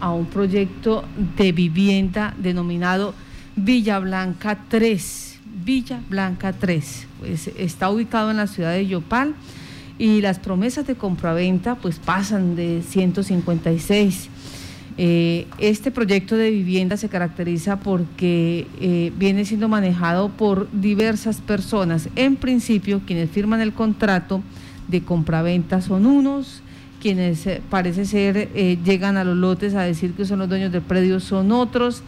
a un proyecto de vivienda denominado Villa Blanca 3. Villa Blanca 3. Pues está ubicado en la ciudad de Yopal y las promesas de compraventa pues pasan de 156. Eh, este proyecto de vivienda se caracteriza porque eh, viene siendo manejado por diversas personas. En principio, quienes firman el contrato de compraventa son unos, quienes eh, parece ser llegan a los lotes a decir que son los dueños del predio son otros.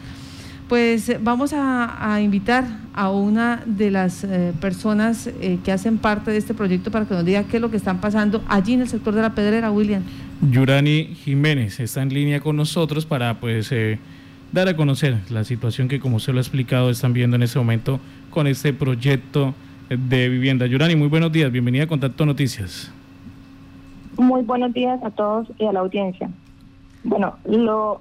Pues eh, vamos a, invitar a una de las eh, personas eh, que hacen parte de este proyecto para que nos diga qué es lo que están pasando allí en el sector de la Pedrera, William. Yurani Jiménez está en línea con nosotros para pues dar a conocer la situación que como se lo ha explicado están viendo en este momento con este proyecto de vivienda. Yurani, muy buenos días, bienvenida a Contacto Noticias. Muy buenos días a todos y a la audiencia. Bueno, lo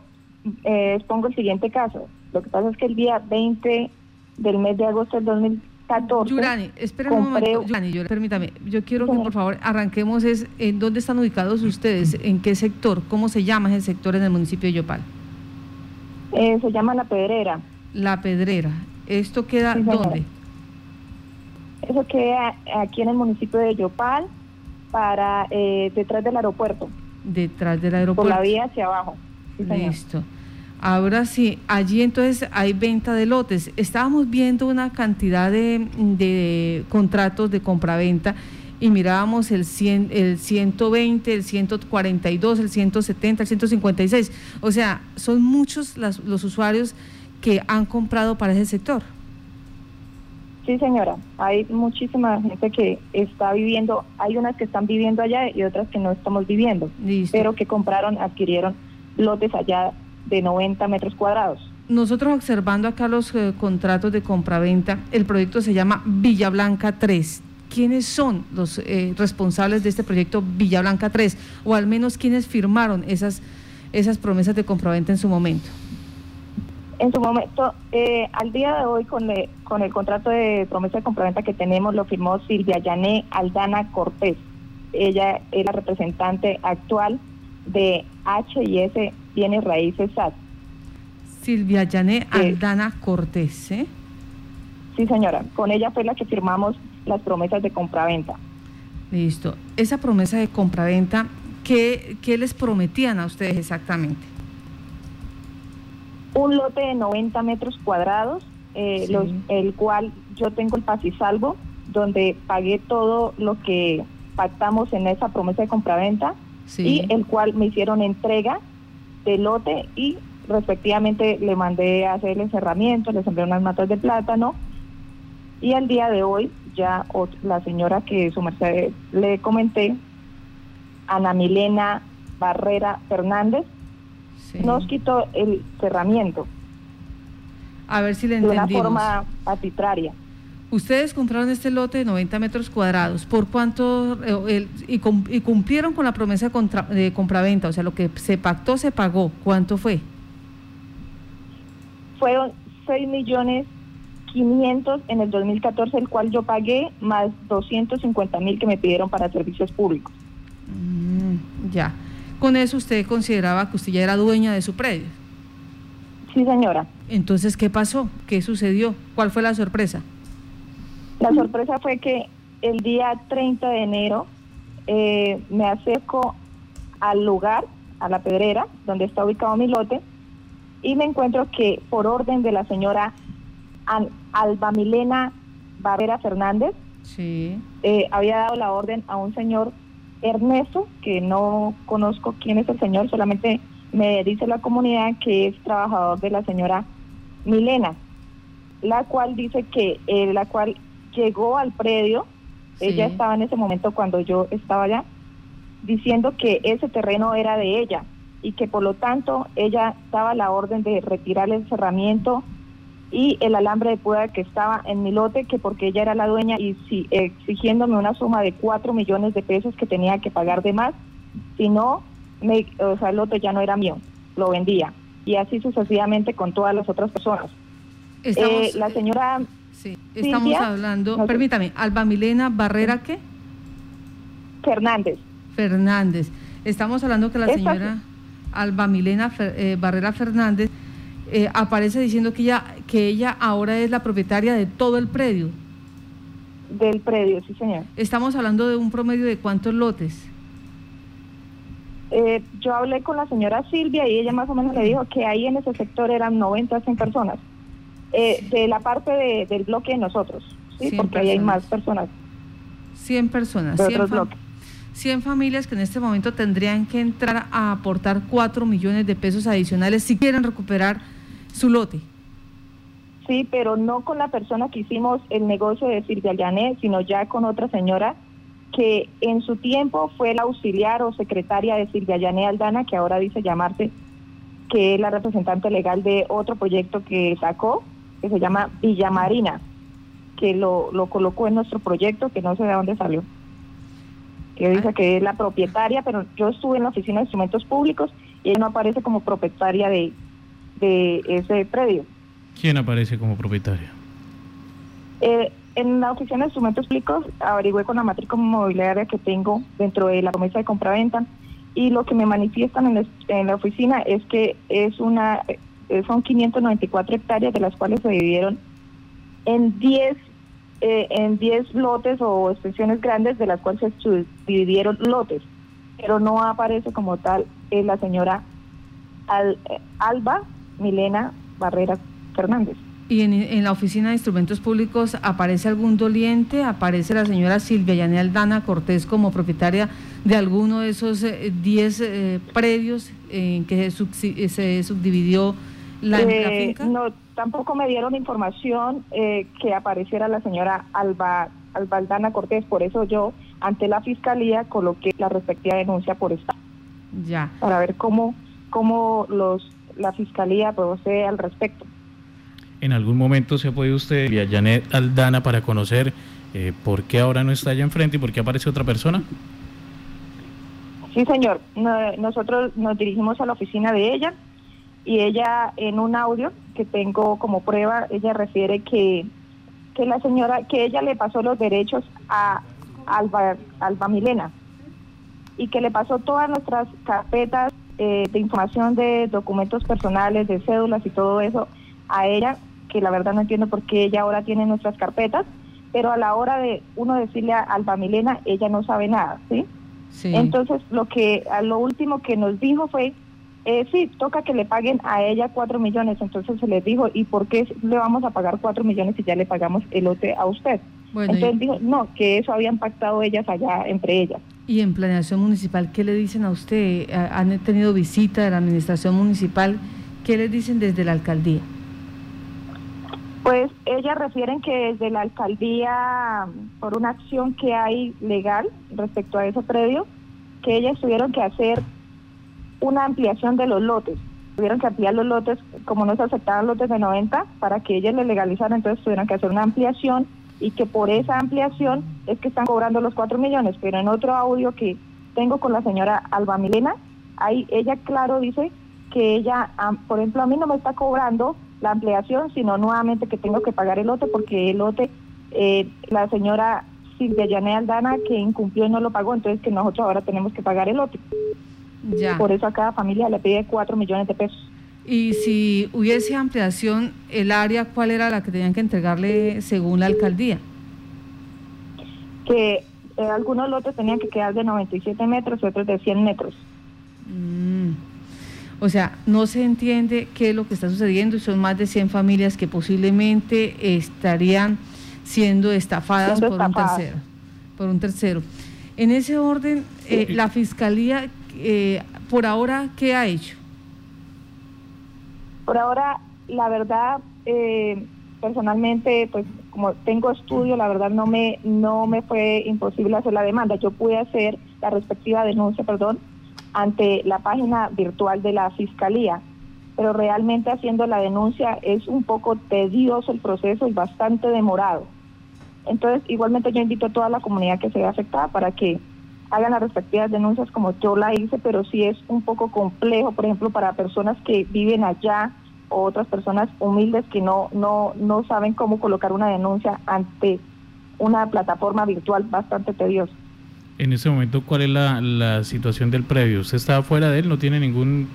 expongo el siguiente caso. Lo que pasa es que el día 20 del mes de agosto del 2014... Yurani, espera un momento, Yurani, permítame, yo quiero que por favor arranquemos es en dónde están ubicados ustedes, en qué sector, cómo se llama ese sector en el municipio de Yopal. Eh, se llama La Pedrera. La Pedrera. ¿Esto queda dónde? Eso queda aquí en el municipio de Yopal, para eh, detrás del aeropuerto. Detrás del aeropuerto. Por la vía hacia abajo. Listo. Ahora sí, allí entonces hay venta de lotes. Estábamos viendo una cantidad de, contratos de compraventa y mirábamos el, 100, el 120, el 142, el 170, el 156. O sea, son muchos los usuarios que han comprado para ese sector. Sí, señora, hay muchísima gente que está viviendo, hay unas que están viviendo allá y otras que no estamos viviendo, pero que compraron, adquirieron lotes allá de 90 metros cuadrados. Nosotros observando acá los eh, contratos de compraventa, el proyecto se llama Villa Blanca 3. ¿Quiénes son los eh, responsables de este proyecto Villa Blanca 3? O al menos quiénes firmaron esas, esas promesas de compraventa en su momento. En su momento, eh, al día de hoy, con, con el contrato de promesa de compraventa que tenemos, lo firmó Silvia Yané Aldana Cortés. Ella es la representante actual de H&S Bienes Raíces SAT. Silvia Yané Aldana Cortés, ¿eh? Sí, señora. Con ella fue la que firmamos las promesas de compraventa. Listo. Esa promesa de compraventa, ¿qué, ¿qué les prometían a ustedes exactamente? Un lote de 90 metros cuadrados, eh, el cual yo tengo el pasisalvo, donde pagué todo lo que pactamos en esa promesa de compraventa y el cual me hicieron entrega de lote y respectivamente le mandé a hacer el encerramiento, le sembré unas matas de plátano y al día de hoy ya la señora que su merced le comenté, Ana Milena Barrera Fernández, nos quitó el cerramiento. A ver si le entendimos. De una forma arbitraria. Ustedes compraron este lote de 90 metros cuadrados. ¿Por cuánto? Eh, y, cumplieron con la promesa de, de compraventa? O sea, lo que se pactó, se pagó. ¿Cuánto fue? Fueron 6 millones 500 en el 2014, el cual yo pagué, más 250 mil que me pidieron para servicios públicos. Mm, ya. Con eso usted consideraba que usted ya era dueña de su predio. Sí, señora. Entonces, ¿qué pasó? ¿Qué sucedió? ¿Cuál fue la sorpresa? La sorpresa fue que el día 30 de enero eh, me acerco al lugar, a la pedrera, donde está ubicado mi lote, y me encuentro que por orden de la señora Alba Milena Barrera Fernández, eh, había dado la orden a un señor Ernesto, que no conozco quién es el señor, solamente me dice la comunidad que es trabajador de la señora Milena, la cual dice que, eh, la cual llegó al predio, ella estaba en ese momento cuando yo estaba allá, diciendo que ese terreno era de ella y que por lo tanto ella daba la orden de retirar el cerramiento y el alambre de puerta que estaba en mi lote, que porque ella era la dueña y si, exigiéndome una suma de 4 millones de pesos que tenía que pagar de más, si no, me, o sea, el lote ya no era mío, lo vendía. Y así sucesivamente con todas las otras personas. Eh, la señora Sí, estamos hablando, permítame, Alba Milena Barrera, ¿qué? Fernández. Fernández. Estamos hablando que la señora Alba Milena eh, Barrera Fernández, eh, aparece diciendo que ella, que ella ahora es la propietaria de todo el predio. Del predio, sí, señor. Estamos hablando de un promedio de cuántos lotes. Eh, yo hablé con la señora Silvia y ella más o menos le dijo que ahí en ese sector eran 90 100 personas. Eh, de la parte del bloque de nosotros, ¿sí? porque ahí hay más personas. 100 personas. 100, 100 familias que en este momento tendrían que entrar a aportar 4 millones de pesos adicionales si quieren recuperar su lote. Sí, pero no con la persona que hicimos el negocio de Silvia Llané, sino ya con otra señora que en su tiempo fue la auxiliar o secretaria de Silvia Llané Aldana, que ahora dice llamarse, que es la representante legal de otro proyecto que sacó, que se llama Villa Marina, que lo, lo colocó en nuestro proyecto, que no sé de dónde salió. Que dice ah. que es la propietaria, pero yo estuve en la oficina de instrumentos públicos y ella no aparece como propietaria de, de ese predio. ¿Quién aparece como propietaria? Eh, en la oficina de instrumentos públicos averigüé con la matrícula mobiliaria que tengo dentro de la promesa de compra-venta y lo que me manifiestan en la, oficina es que es una eh, son 594 hectáreas de las cuales se dividieron en 10 eh, en 10 lotes o extensiones grandes de las cuales se dividieron lotes, pero no aparece como tal eh, la señora Alba Milena Barrera Fernández. ¿Y en, la oficina de instrumentos públicos aparece algún doliente? ¿Aparece la señora Silvia Yanel Aldana Cortés como propietaria de alguno de esos 10 eh, eh, predios en que se, subdividió la, eh, finca? No, tampoco me dieron información que apareciera la señora Alba, Alba Aldana Cortés, por eso yo ante la fiscalía coloqué la respectiva denuncia por esta. Ya. Para ver cómo, cómo los, la fiscalía procede al respecto en algún momento se ha podido usted via Janet Aldana para conocer eh, por qué ahora no está allá enfrente y por qué aparece otra persona? Sí, señor. nosotros nos dirigimos a la oficina de ella y ella en un audio que tengo como prueba, ella refiere que, que la señora, que ella le pasó los derechos a Alba, Alba Milena y que le pasó todas nuestras carpetas eh, de información de documentos personales, de cédulas y todo eso a ella que la verdad no entiendo por qué ella ahora tiene nuestras carpetas, pero a la hora de uno decirle a Alba Milena, ella no sabe nada, ¿sí? Entonces, lo que a lo último que nos dijo fue, eh, sí, toca que le paguen a ella cuatro millones. Entonces se les dijo, ¿y por qué le vamos a pagar cuatro millones si ya le pagamos el lote a usted? Entonces dijo, no, que eso habían pactado ellas allá entre ellas. ¿Y en planeación municipal qué le dicen a usted? ¿Han tenido visita de la administración municipal? ¿Qué les dicen desde la alcaldía? Pues ellas refieren que desde la alcaldía, por una acción que hay legal respecto a ese predio, que ellas tuvieron que hacer una ampliación de los lotes. Tuvieron que ampliar los lotes, como no se aceptaban lotes de 90, para que ellas le legalizaran, entonces tuvieron que hacer una ampliación y que por esa ampliación es que están cobrando los 4 millones. Pero en otro audio que tengo con la señora Alba Milena, ahí ella claro dice que ella, por ejemplo, a mí no me está cobrando la ampliación, sino nuevamente que tengo que pagar el lote porque el lote, eh, la señora Silvia Yané Aldana que incumplió y no lo pagó, entonces que nosotros ahora tenemos que pagar el lote. Ya. Por eso a cada familia le pide cuatro millones de pesos. Y si hubiese ampliación, el área, ¿cuál era la que tenían que entregarle según la alcaldía? Que eh, algunos lotes tenían que quedar de 97 metros y otros de 100 metros. Mm. O sea, no se entiende qué es lo que está sucediendo y son más de 100 familias que posiblemente estarían siendo estafadas por un tercero. Por un tercero. En ese orden, eh, la fiscalía, eh, por ahora, ¿qué ha hecho? Por ahora, la verdad, eh, personalmente, pues como tengo estudio, la verdad no me no me fue imposible hacer la demanda. Yo pude hacer la respectiva denuncia, perdón, ante la página virtual de la Fiscalía, pero realmente haciendo la denuncia es un poco tedioso el proceso y bastante demorado. Entonces, igualmente yo invito a toda la comunidad que se vea afectada para que hagan las respectivas denuncias como yo la hice, pero sí es un poco complejo, por ejemplo, para personas que viven allá o otras personas humildes que no, no, no saben cómo colocar una denuncia ante una plataforma virtual bastante tediosa en ese momento cuál es la, situación del previo. ¿Usted está fuera de él? ¿No tiene ningún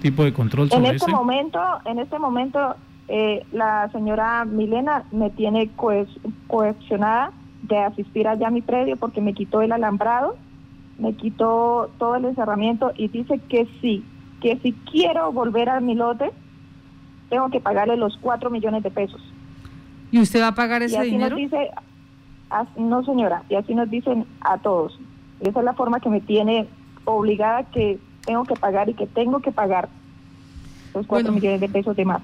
tipo de control sobre En este momento, en este momento eh, la señora Milena me tiene coaccionada de asistir allá a mi predio porque me quitó el alambrado, me quitó todo el encerramiento y dice que sí, que si quiero volver a mi lote, tengo que pagarle los 4 millones de pesos. ¿Y usted va a pagar ese y así dinero? Nos dice, no señora, y así nos dicen a todos. Esa es la forma que me tiene obligada que tengo que pagar y que tengo que pagar los 4 millones de pesos de más.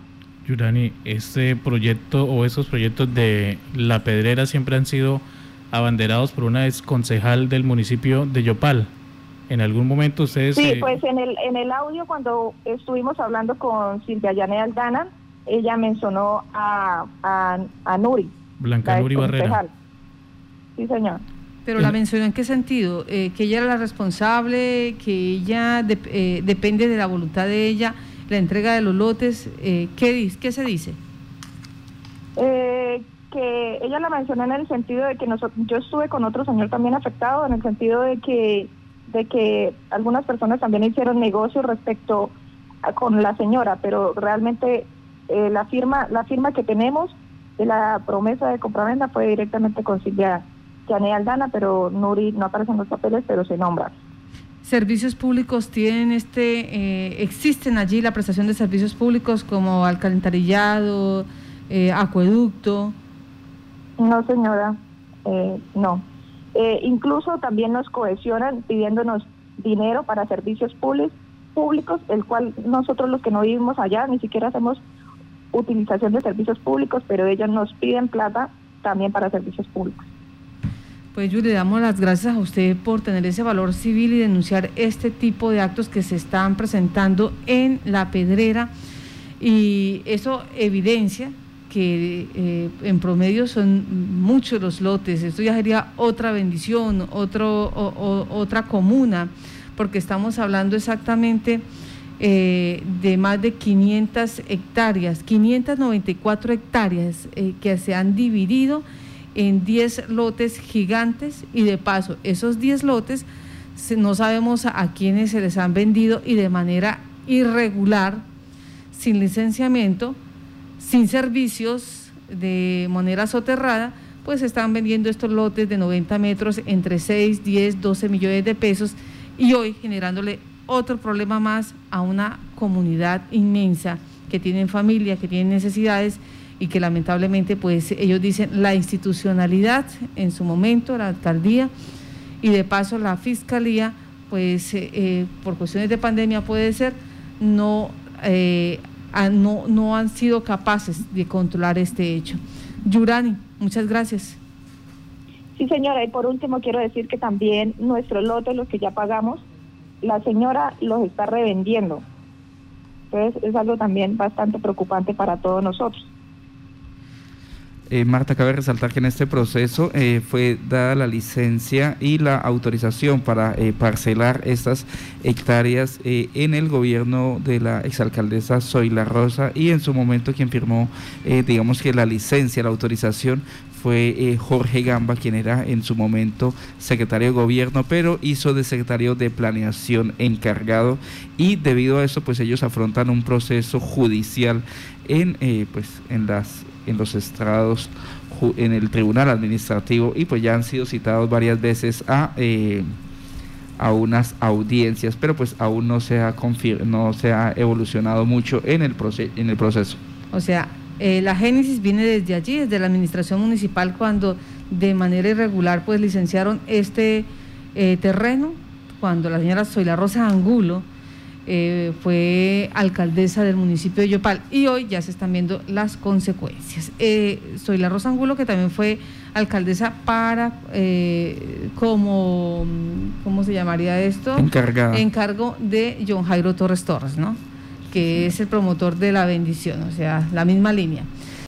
Yurani, este proyecto o esos proyectos de La Pedrera siempre han sido abanderados por una ex concejal del municipio de Yopal. ¿En algún momento ustedes...? Sí, pues en el, en el audio cuando estuvimos hablando con Silvia Yane Aldana, ella mencionó a, a, Nuri. Blanca Nuri Barrera. Sí, señor. Pero la mencionó en qué sentido? Eh, que ella era la responsable, que ella eh, depende de la voluntad de ella la entrega de los lotes, eh, ¿qué, ¿qué se dice? Eh, que ella la mencionó en el sentido de que nosotros, yo estuve con otro señor también afectado, en el sentido de que, de que algunas personas también hicieron negocios respecto a, con la señora, pero realmente eh, la firma la firma que tenemos de la promesa de compraventa fue directamente con Silvia Jané Aldana, pero Nuri no aparece en los papeles, pero se nombra servicios públicos tienen este, eh, existen allí la prestación de servicios públicos como alcantarillado, eh, acueducto? No, señora, eh, incluso también nos cohesionan pidiéndonos dinero para servicios públicos, el cual nosotros los que no vivimos allá ni siquiera hacemos utilización de servicios públicos, pero ellos nos piden plata también para servicios públicos. Pues yo le damos las gracias a usted por tener ese valor civil y denunciar este tipo de actos que se están presentando en la pedrera y eso evidencia que eh, en promedio son muchos los lotes. Esto ya sería otra bendición, otro, otra comuna, porque estamos hablando exactamente eh, de más de 500 hectáreas, 594 hectáreas eh, que se han dividido en 10 lotes gigantes y de paso esos 10 lotes no sabemos a, quiénes se les han vendido y de manera irregular, sin licenciamiento, sin servicios de manera soterrada, pues están vendiendo estos lotes de 90 metros entre 6, 10, 12 millones de pesos y hoy generándole otro problema más a una comunidad inmensa que tienen familia, que tienen necesidades y que lamentablemente pues ellos dicen la institucionalidad en su momento, la alcaldía y de paso la fiscalía pues eh, eh, por cuestiones de pandemia puede ser no, eh, no, no han sido capaces de controlar este hecho. Yurani, muchas gracias. Sí, señora, y por último quiero decir que también nuestros lotes, los que ya pagamos, la señora los está revendiendo. Entonces es algo también bastante preocupante para todos nosotros. Eh, Marta, cabe resaltar que en este proceso eh, fue dada la licencia y la autorización para eh, parcelar estas hectáreas en el gobierno de la exalcaldesa Zoila Rosa y en su momento quien firmó, digamos que la licencia, la autorización fue Jorge Gamba, quien era en su momento secretario de gobierno, pero hizo de secretario de planeación encargado y debido a eso pues ellos afrontan un proceso judicial en, pues, en las en los estrados en el tribunal administrativo y pues ya han sido citados varias veces a eh, a unas audiencias pero pues aún no se ha no se ha evolucionado mucho en el en el proceso. O sea eh, la génesis viene desde allí desde la administración municipal cuando de manera irregular pues licenciaron este eh, terreno cuando la señora Zoila Rosa Angulo eh, fue alcaldesa del municipio de Yopal y hoy ya se están viendo las consecuencias. Eh, soy la Rosa Angulo, que también fue alcaldesa para, eh, como, ¿cómo se llamaría esto? Encargada. Encargo de John Jairo Torres Torres, ¿no? Que es el promotor de la bendición, o sea, la misma línea.